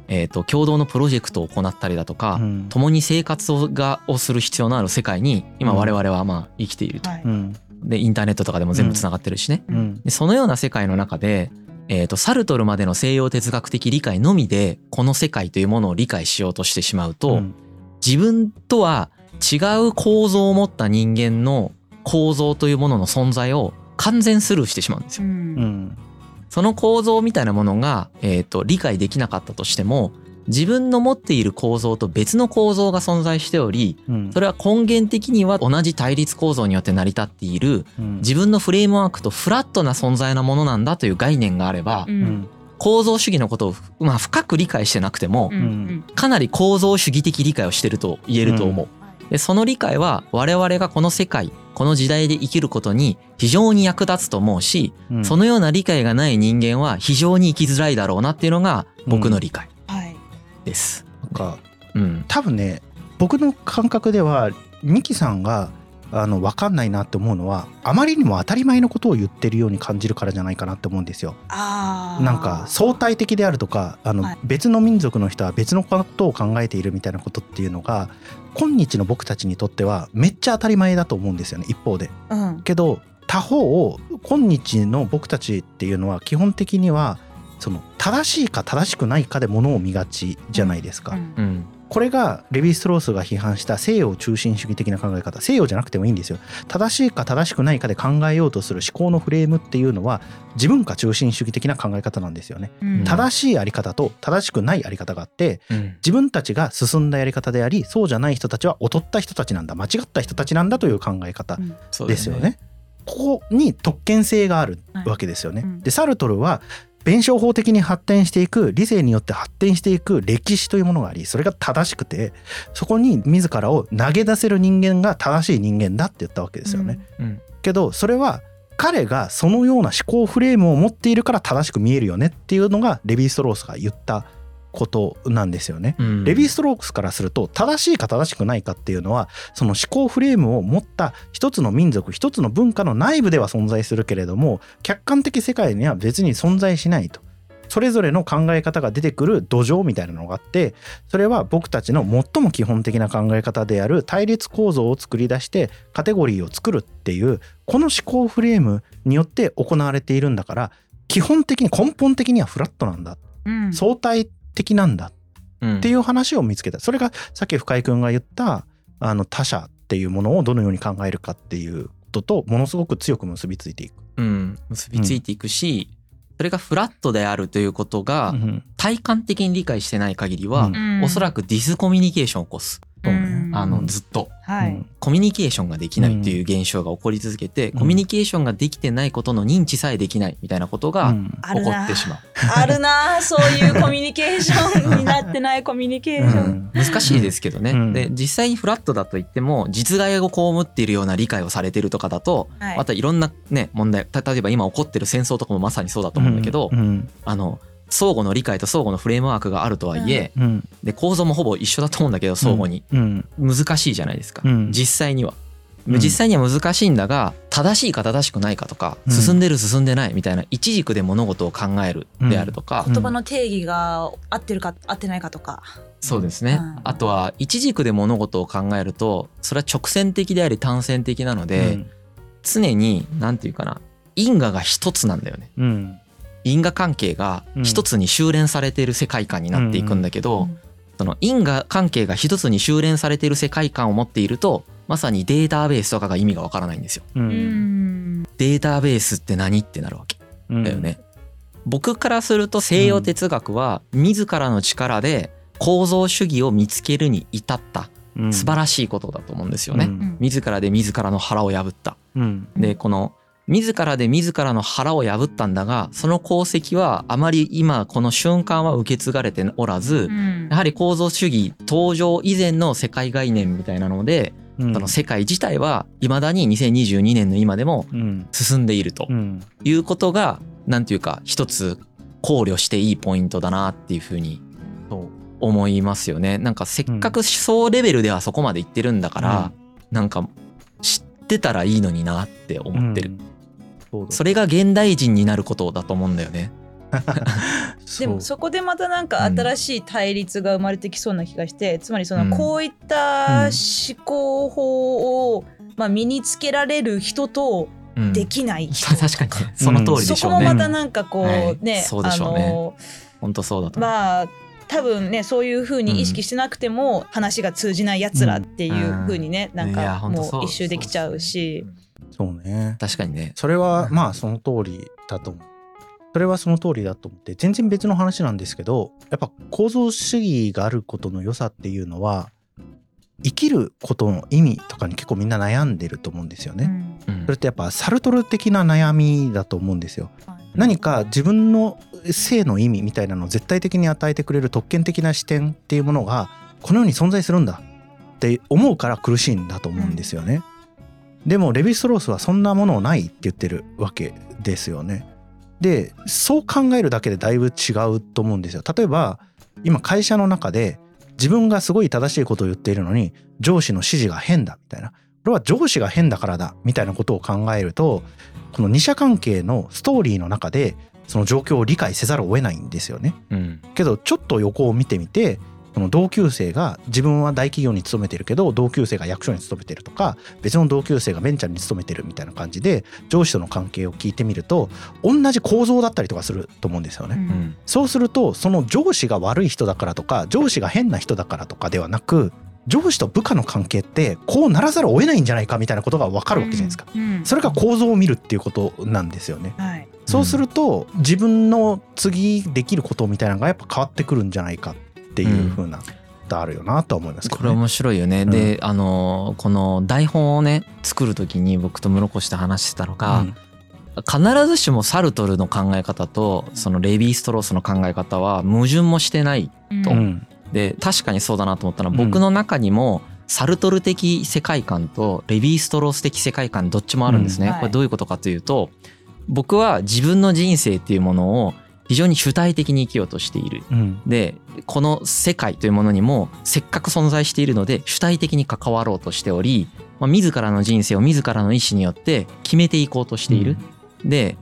C: えー、と共同のプロジェクトを行ったりだとか、
D: うん。
C: 共に生活をがをする必要のある世界に今
D: うん。
C: 我々はまあ生きていると。でインターネットとかでも全部つながってるしね。
D: うん。
C: でそのような世界の中で、えー、とサルトルまでの西洋哲学的理解のみでこの世界というものを理解しようとしてしまうと、
D: うん
C: 自分とは違う構造を持った人間の構造というものの存在を完全スルーしてしまうんですよ。
B: うん
D: うん
C: その構造みたいなものが、えー、と理解できなかったとしても自分の持っている構造と別の構造が存在しており
D: うん。
C: それは根源的には同じ対立構造によって成り立っている
D: うん。
C: 自分のフレームワークとフラットな存在のものなんだという概念があれば構造主義のことを、まあ、深く理解してなくてもかなり構造主義的理解をしてると言えると思う。でその理解は我々がこの世界この時代で生きることに非常に役立つと思うし、
D: うん。
C: そのような理解がない人間は非常に生きづらいだろうなっていうのが僕の理解。
B: はい
C: です。
D: なんか
C: うん、
D: 多分ね僕の感覚ではミキさんがあの分かんないなって思うのはあまりにも当たり前のことを言ってるように感じるからじゃないかなって思うんですよ。なんか相対的であるとかあの
B: はい
D: 別の民族の人は別のことを考えているみたいなことっていうのが今日の僕たちにとってはめっちゃ当たり前だと思うんですよね一方で。
B: うん
D: けど他方を今日の僕たちっていうのは基本的にはその正しいか正しくないかでものを見がちじゃないですか。
B: うん。
C: うん。
D: これがレヴィ・ストロースが批判した西洋中心主義的な考え方。西洋じゃなくてもいいんですよ。正しいか正しくないかで考えようとする思考のフレームっていうのは自分か中心主義的な考え方なんですよね。
B: うん。
D: 正しいあり方と正しくないあり方があって
C: うん。
D: 自分たちが進んだやり方でありそうじゃない人たちは劣った人たちなんだ。間違った人たちなんだという考え方
C: そう
D: ですよね。ここに特権性がある
B: はい
D: わけですよね。
B: うん
D: でサルトルは弁証法的に発展していく理性によって発展していく歴史というものがありそれが正しくてそこに自らを投げ出せる人間が正しい人間だって言ったわけですよね。
C: うん
D: けどそれは彼がそのような思考フレームを持っているから正しく見えるよねっていうのがレヴィ・ストロースが言ったことなんですよね。
C: うん
D: レヴィ・ストロースからすると正しいか正しくないかっていうのはその思考フレームを持った一つの民族一つの文化の内部では存在するけれども客観的世界には別に存在しないと。それぞれの考え方が出てくる土壌みたいなのがあってそれは僕たちの最も基本的な考え方である対立構造を作り出してカテゴリーを作るっていうこの思考フレームによって行われているんだから基本的に根本的にはフラットなんだ
B: うん
D: 相対的なんだ。
C: うん。
D: っていう話を見つけた。それがさっき深井君が言ったあの他者っていうものをどのように考えるかっていうこととものすごく強く結びついていく。
C: うん、結びついていくし、それがフラットであるということが
D: うん。
C: 体感的に理解してない限りは、
D: うん。
C: おそらくディスコミュニケーションを起こす、
D: そうね
B: うん。
C: あのずっと。
B: はい。
D: うん。
C: コミュニケーションができないっていう現象が起こり続けて、
D: うん。
C: コミュニケーションができてないことの認知さえできないみたいなことが
D: うん。
B: あるな
C: 起こってしまう、
B: あるなそういうコミュニケーションになってないコミュニケーション。
C: 難しいですけどね、
D: うん。
C: で実際にフラットだと言っても実害を被っているような理解をされてるとかだと、
B: はい。
C: またいろんなね問題た例えば今起こってる戦争とかもまさにそうだと思うんだけど、
D: うん。
C: あの相互の理解と相互のフレームワークがあるとはいえ、
D: うん。
C: で構造もほぼ一緒だと思うんだけど相互に、
D: うん。
C: 難しいじゃないですか、
D: うん。
C: 実際には。
D: うん
C: 実際には難しいんだが正しいか正しくないかとか
D: うん。
C: 進んでる進んでないみたいな一軸で物事を考えるであるとか、
D: うん。
B: 言葉の定義が合ってるか合ってないかとか。
C: そうですね、
B: うん。
C: あとは一軸で物事を考えるとそれは直線的であり単線的なので、常に何て言うかな因果が一つなんだよね。
D: うん
C: 因果関係が一つに修練されている世界観になっていくんだけど、
B: うん
C: その因果関係が一つに修練されている世界観を持っているとまさにデータベースとかが意味がわからないんですよ。データベースって何ってなるわけ。
D: うん。
C: だよね。僕からすると西洋哲学は自らの力で構造主義を見つけるに至った
D: うん。
C: 素晴らしいことだと思うんですよね。
D: うん。
C: 自らで自らの腹を破った。
D: うん。
C: でこの自らで自らの腹を破ったんだがその功績はあまり今この瞬間は受け継がれておらず
B: うん。
C: やはり構造主義登場以前の世界概念みたいなので
D: うん。
C: その世界自体は未だに2022年の今でも
D: うん。
C: 進んでいると
D: うん。
C: いうことがなんていうか一つ考慮していいポイントだなっていうふうに思いますよね。なんかせっかく思想レベルではそこまでいってるんだから、なんか知ってたらいいのになって思ってる。
D: うん。そ
C: それが現代人になることだと思うんだよね。*laughs*
B: でもそこでまたなんか新しい対立が生まれてきそうな気がして、つまりそのこういった思考法を、まあ、身につけられる人と
C: うん。
B: できない人。*laughs*
C: 確かにね。その通りで
B: そ
C: しょうね。
B: こもまたなんかこう、
C: はい。
B: ね
C: そうでしょうね。
B: あの
C: 本当そうだと思う。
B: まあ多分ねそういうふうに意識してなくても、話が通じないやつらっていうふうにね、なん
C: いや
B: か
C: ほんとそう
B: もう一周できちゃうし。
D: そうね
C: 確かにね。
D: それはまあその通りだと思う。それはその通りだと思って全然別の話なんですけどやっぱ構造主義があることの良さっていうのは生きることの意味とかに結構みんな悩んでると思うんですよね。
B: うん
C: うん
D: それってやっぱサルトル的な悩みだと思うんですよ。
B: はい
D: 何か自分の性の意味みたいなのを絶対的に与えてくれる特権的な視点っていうものがこの世に存在するんだって思うから苦しいんだと思うんですよね。でもレヴィ・ストロースはそんなものないって言ってるわけですよね。でそう考えるだけでだいぶ違うと思うんですよ。例えば今会社の中で自分がすごい正しいことを言っているのに上司の指示が変だみたいなこれは上司が変だからだみたいなことを考えるとこの二者関係のストーリーの中でその状況を理解せざるを得ないんですよね。
C: うん
D: けどちょっと横を見てみてその同級生が自分は大企業に勤めてるけど同級生が役所に勤めてるとか別の同級生がベンチャーに勤めてるみたいな感じで上司との関係を聞いてみると同じ構造だったりとかすると思うんですよね。
C: うん
D: そうするとその上司が悪い人だからとか上司が変な人だからとかではなく上司と部下の関係ってこうならざるを得ないんじゃないかみたいなことが分かるわけじゃないですか。
B: うん
D: それが構造を見るっていうことなんですよね。
B: はい
D: そうすると自分の次できることみたいなのがやっぱ変わってくるんじゃないかっていう風なことあるよなとは思いますけどね。
C: これ面白いよね。で、あのこの台本をね作る時に僕と室越と話してたのが、必ずしもサルトルの考え方とそのレヴィ・ストロースの考え方は矛盾もしてない
B: うん
C: と
D: うん
C: で確かにそうだなと思ったのは
D: うん
C: 僕の中にもサルトル的世界観とレヴィ・ストロース的世界観どっちもあるんですね。
B: うんはい
C: これどういうことかというと僕は自分の人生っていうものを非常に主体的に生きようとしている。
D: うん
C: でこの世界というものにもせっかく存在しているので主体的に関わろうとしており、まあ、自らの人生を自らの意思によって決めていこうとしている。で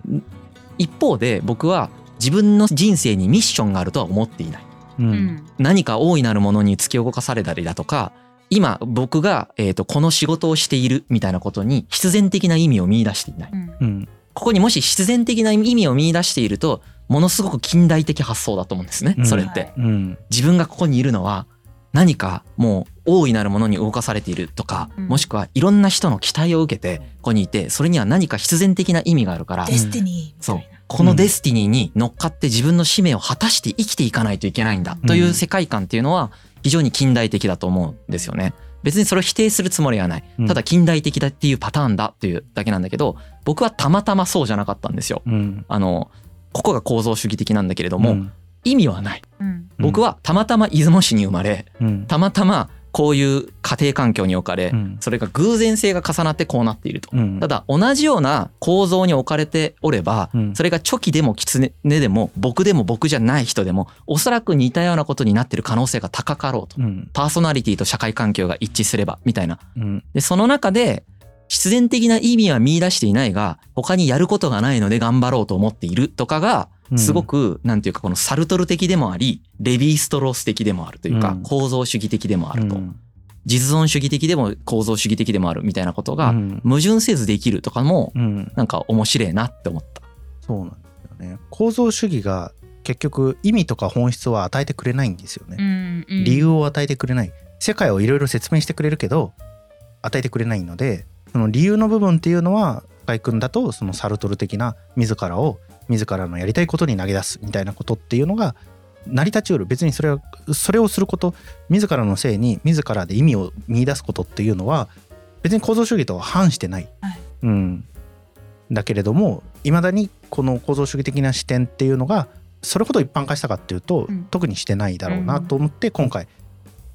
C: 一方で僕は自分の人生にミッションがあるとは思っていない。
D: う
B: うんん
C: 何か大いなるものに突き動かされたりだとか今僕が、えー、とこの仕事をしているみたいなことに必然的な意味を見出していない。
B: うん
D: うん
C: ここにもし必然的な意味を見出しているとものすごく近代的発想だと思うんですね
D: うん。
C: それって。自分がここにいるのは何かもう大いなるものに動かされているとか、
B: うん。
C: もしくはいろんな人の期待を受けてここにいてそれには何か必然的な意味があるから。
B: destiny みた
C: そ
B: いう。な
C: この destiny に乗っかって自分の使命を果たして生きていかないといけないんだという世界観っていうのは非常に近代的だと思うんですよね。別にそれを否定するつもりはない。
D: うん。
C: ただ近代的だっていうパターンだっていうだけなんだけど僕はたまたまそうじゃなかったんですよ。
D: うん。
C: あのここが構造主義的なんだけれども、
D: うん。
C: 意味はない。
B: うん。
C: 僕はたまたま出雲市に生まれ
D: うん。
C: たまたまこういう家庭環境に置かれ、
D: うん
C: それが偶然性が重なってこうなっていると。
D: うん
C: ただ同じような構造に置かれておれば、
D: うん
C: それがチョキでもキツネでも僕でも僕じゃない人でもおそらく似たようなことになってる可能性が高かろうと。
D: うん
C: パーソナリティと社会環境が一致すればみたいな。
D: うん
C: でその中で必然的な意味は見出していないが他にやることがないので頑張ろうと思っているとかが
D: うん。
C: すごくなんていうかこのサルトル的でもありレヴィ・ストロース的でもあるというか
D: うん。
C: 構造主義的でもあると。
D: うん。
C: 実存主義的でも構造主義的でもあるみたいなことが
D: うん。
C: 矛盾せずできるとかも
D: うん。
C: なんか面白いなって思った。
D: そうなんですよね。構造主義が結局意味とか本質は与えてくれないんですよね、
B: うんうん。
D: 理由を与えてくれない。世界をいろいろ説明してくれるけど与えてくれないのでその理由の部分っていうのは深井君だとそのサルトル的な自らを自らのやりたいことに投げ出すみたいなことっていうのが成り立ちうる。別にそれはそれをすること自らのせいに自らで意味を見出すことっていうのは別に構造主義とは反してない、
B: はい。
D: うん、だけれどもいまだにこの構造主義的な視点っていうのがそれほど一般化したかっていうと、
B: うん。
D: 特にしてないだろうなと思って今回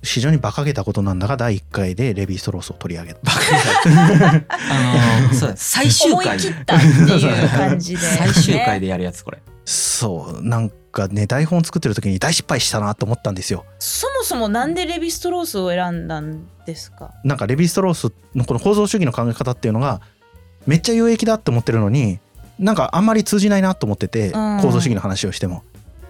D: 非常に馬鹿げたことなんだが第1回でレヴィ・ストロースを取り上げた。*laughs*
C: あのそうだ最終
B: 思い
C: 回
B: 切ったっていう感じで、
C: 最終回 *laughs* でやるやつこれ。
D: そうなんかね台本作ってる時に大失敗したなと思ったんですよ。
B: そもそもなんでレヴィストロースを選んだんですか？
D: なんかレヴィ・ストロースのこの構造主義の考え方っていうのがめっちゃ有益だって思ってるのになんかあんまり通じないなと思ってて、
B: うん
D: 構造主義の話をしても。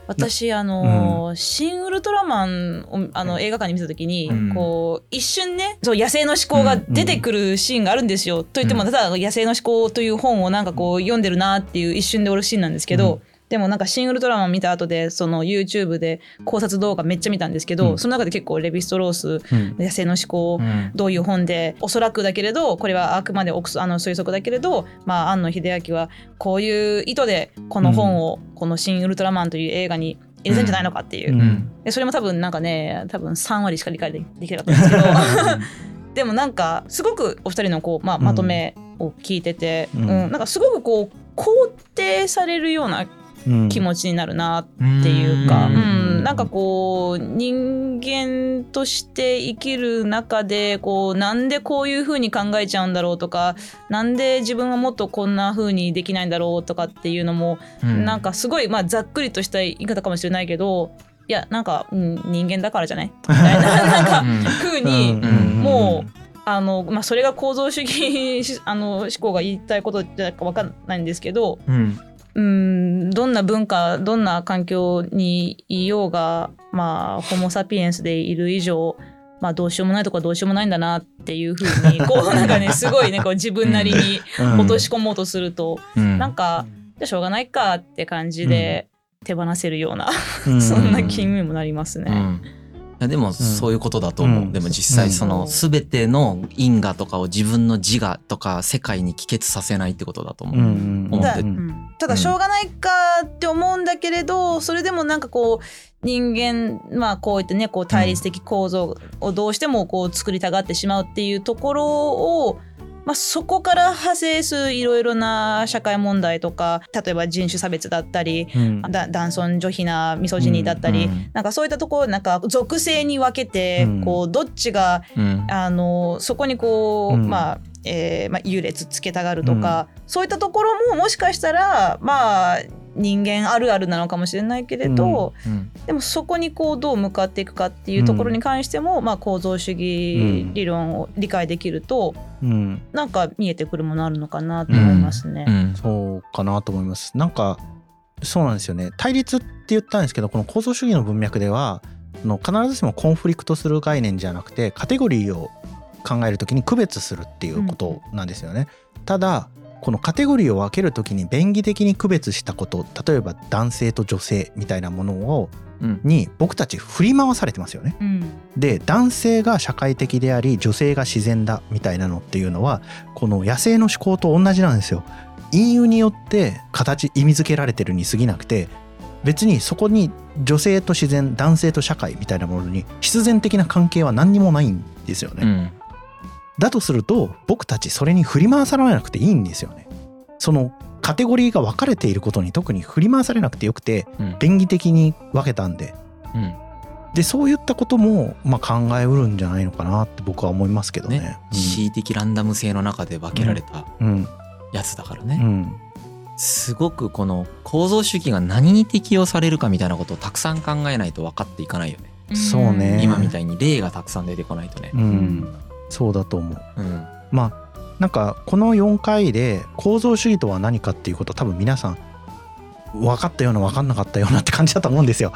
B: 私あのーシン・ウルトラマンをあの映画館で見た時に、
C: うん。
B: こう一瞬ねそう野生の思考が出てくるシーンがあるんですよ。といっても
C: うん。
B: ただ野生の思考という本をなんかこう読んでるなっていう一瞬で終わるシーンなんですけど、
D: うん
B: でもなんか「シン・ウルトラマン」見た後でその YouTube で考察動画めっちゃ見たんですけど、
D: うん。
B: その中で結構レヴィストロース
D: うん。
B: 野生の思考
C: うん。
B: どういう本でおそらくだけれどこれはあくまで憶あの推測だけれど、まあ、庵野秀明はこういう意図でこの本を、この「シン・ウルトラマン」という映画に入れたんじゃないのかっていう、
D: うん。
B: でそれも多分なんかね多分3割しか理解でできなかったんですけど。*laughs* でもなんかすごくお二人のこう、まあ、まとめを聞いてて、
D: う
B: うん。ん。なんかすごくこう肯定されるような
D: うん
B: 気持ちになるなっていうか、
C: う
B: うん。ん、なんかこう人間として生きる中でこうなんでこういう風に考えちゃうんだろうとかなんで自分はもっとこんな風にできないんだろうとかっていうのも、
C: うん。
B: なんかすごい、まあ、ざっくりとした言い方かもしれないけどいやなんか、うん、人間だからじゃない？*laughs* みたいな *laughs* なんか
C: うん
B: 風に、
D: うん。
B: もうあの、まあ、それが構造主義し *laughs* あの思考が言いたいことじゃか分かんないんですけど、
C: うん
B: うんどんな文化どんな環境にいようがまあホモ・サピエンスでいる以上まあどうしようもないとこはどうしようもないんだなっていうふうにこうなんかねすごいねこう自分なりに
D: うん。
B: 落とし込もうとすると、
C: うん。
B: なん。かじゃあしょうがないかって感じで手放せるような、
D: うん。
B: そんな気にもなりますね。
C: うん。いやでもそういうことだと思う、
D: うん
C: でも実際その
B: うん
C: 全ての因果とかを自分の自我とか世界に帰結させないってことだと思う、
D: うん。
C: 思って
B: だうんただしょうがないかって思うんだけれど、それでもなんかこう人間まあこういったねこう対立的構造をどうしてもこう作りたがってしまうっていうところをまあ、そこから派生するいろいろな社会問題とか例えば人種差別だったり、
D: うん。
B: だ男尊女卑なミソジニーだったり、
C: うん。
B: なんかそういったところなんか属性に分けて、
D: うん。
B: こうどっちが
C: うん。
B: あのそこにこう、
D: うん。
B: まあえーまあ、優劣つけたがるとか、そういったところももしかしたらまあ人間あるあるなのかもしれないけれど、
C: うん
B: でもそこにこうどう向かっていくかっていうところに関しても、まあ、構造主義理論を理解できると、
D: うん
B: なんか見えてくるものあるのかなと思いますね。
C: うん
D: そうかなと思います。なんかそうなんですよね対立って言ったんですけどこの構造主義の文脈ではあの必ずしもコンフリクトする概念じゃなくてカテゴリーを考えるときに区別するっていうことなんですよね。ただこのカテゴリーを分けるときに便宜的に区別したこと例えば男性と女性みたいなものを
C: うん
D: に僕たち振り回されてますよね。
B: うん
D: で男性が社会的であり女性が自然だみたいなのっていうのはこの野生の思考と同じなんですよ。隠喩によって形意味付けられてるに過ぎなくて別にそこに女性と自然男性と社会みたいなものに必然的な関係は何にもないんですよね。
C: うん
D: だとすると僕たちそれに振り回されなくていいんですよね。そのカテゴリーが分かれていることに特に振り回されなくてよくて
C: うん。
D: 便宜的に分けたんで。
C: うん。
D: でそういったことも、まあ、考えうるんじゃないのかなって僕は思いますけどね。
C: ね。恣意的ランダム性の中で分けられた
D: うん。
C: やつだからね、
D: うん
C: すごくこの構造主義が何に適用されるかみたいなことをたくさん考えないと分かっていかないよね、
D: そうね。
C: 今みたいに例がたくさん出てこないとね。
D: う、ん、そうだと思う。
C: うん。
D: まあなんかこの4回で構造主義とは何かっていうこと多分皆さん分かったような分かんなかったようなって感じだと思うんですよ。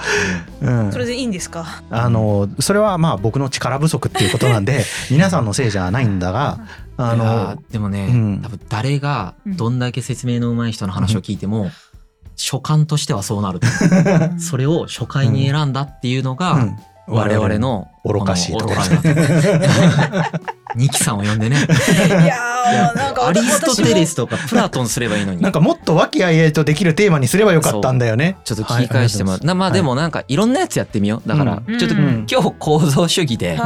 D: うん。
B: そ、れでいいんですか？
D: あのそれはまあ僕の力不足っていうことなんで皆さんのせいじゃないんだがあの
C: ーでもね、
D: うん。
C: 多分誰がどんだけ説明の上手い人の話を聞いても、所感としてはそうなる *laughs* *laughs* それを初回に選んだっていうのが、
D: うん。
C: 我々の
D: 愚かしいところ
C: ニキさんを呼んでね。
B: いやーなんか
C: アリストテレス
B: 私
C: とかプラトンすればいいのに。
D: なんかもっと和気あいあいとできるテーマにすればよかったんだよね。
C: ちょっと聞き返してもらう、なまあでもなんかいろんなやつやってみよう。だから、
B: うん。
C: ちょっと
B: うん。
C: 今日構造主義で、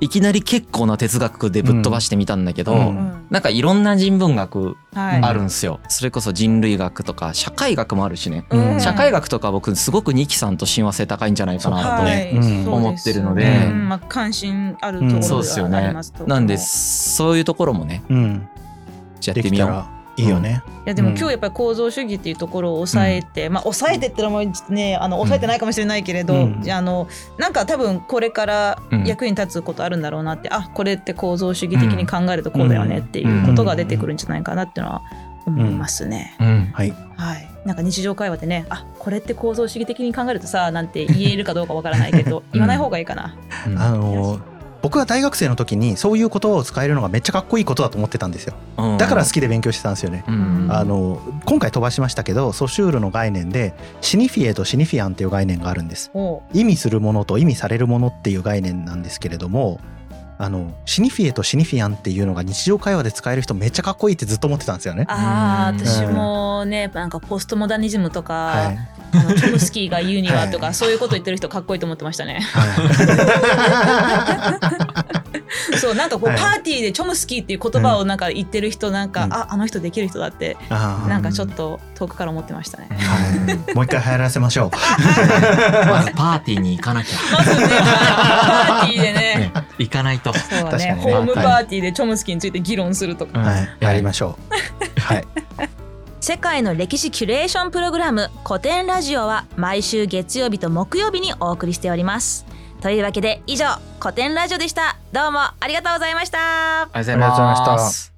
B: い、
C: いきなり結構な哲学でぶっ飛ばしてみたんだけど、
D: う
C: なんかいろんな人文学
B: はい。
C: あるんすよ、それこそ人類学とか社会学もあるしね、
D: うん。
C: 社会学とか僕すごくニキさんと親和性高いんじゃないかなと、思ってるので
B: うんまあ、関心あるところで
C: そうですよ
B: はあり
C: ね
B: ますと
C: なんでそういうところもね。
D: うん、
C: やってみよう。
D: できたらいいよね。
B: いやでも
D: うん。
B: 今日やっぱり構造主義っていうところを抑えて、まあ抑えてってのもねあの抑えてないかもしれないけれど、
D: うん。
B: じゃああのなんか多分これから
C: うん
B: 役に立つことあるんだろうなって、あこれって構造主義的に考えるとこうだよねっていうことが出てくるんじゃないかなっていうのは思いますね。
C: うん。
D: はい。
B: はい、なんか日常会話でねあこれって構造主義的に考えるとさなんて言えるかどうかわからないけど *laughs* 言わない方がいいかな。
D: あの僕は大学生の時にそういう言葉を使えるのがめっちゃかっこいいことだと思ってたんですよ。だから好きで勉強してたんですよね。
C: うん
D: あの今回飛ばしましたけどソシュールの概念でシニフィエとシニフィアンっていう概念があるんです。意味するものと意味されるものっていう概念なんですけれどもあのシニフィエとシニフィアンっていうのが日常会話で使える人めっちゃかっこいいってずっと思ってたんですよね。
B: あー
C: うん。
B: 私もねなんかポストモダニズムとか、
D: はい。
B: あのチョムスキーが言うにはとか、
D: はい。
B: そういうこと言ってる人かっこいいと思ってましたね。
D: は *laughs* *laughs*
B: そうなんかこう、
D: はい。
B: パーティーでチョムスキーっていう言葉をなんか言ってる人なんか、
D: うん。
B: ああの人できる人だってなんかちょっと遠くから思ってましたね。
D: はい。もう一回流行らせましょう。*laughs*
C: まずパーティーに行かなきゃ、
B: まずねパーティーでね。*laughs*
C: ね、行かないと。
B: そうねホームパーティーでチョムスキーについて議論するとか。
D: はい、やりましょう。はい。
B: 世界の歴史キュレーションプログラム古典ラジオは毎週月曜日と木曜日にお送りしておりますというわけで以上古典ラジオでした。どうもありがとうございました。
C: ありがとう
D: ございました。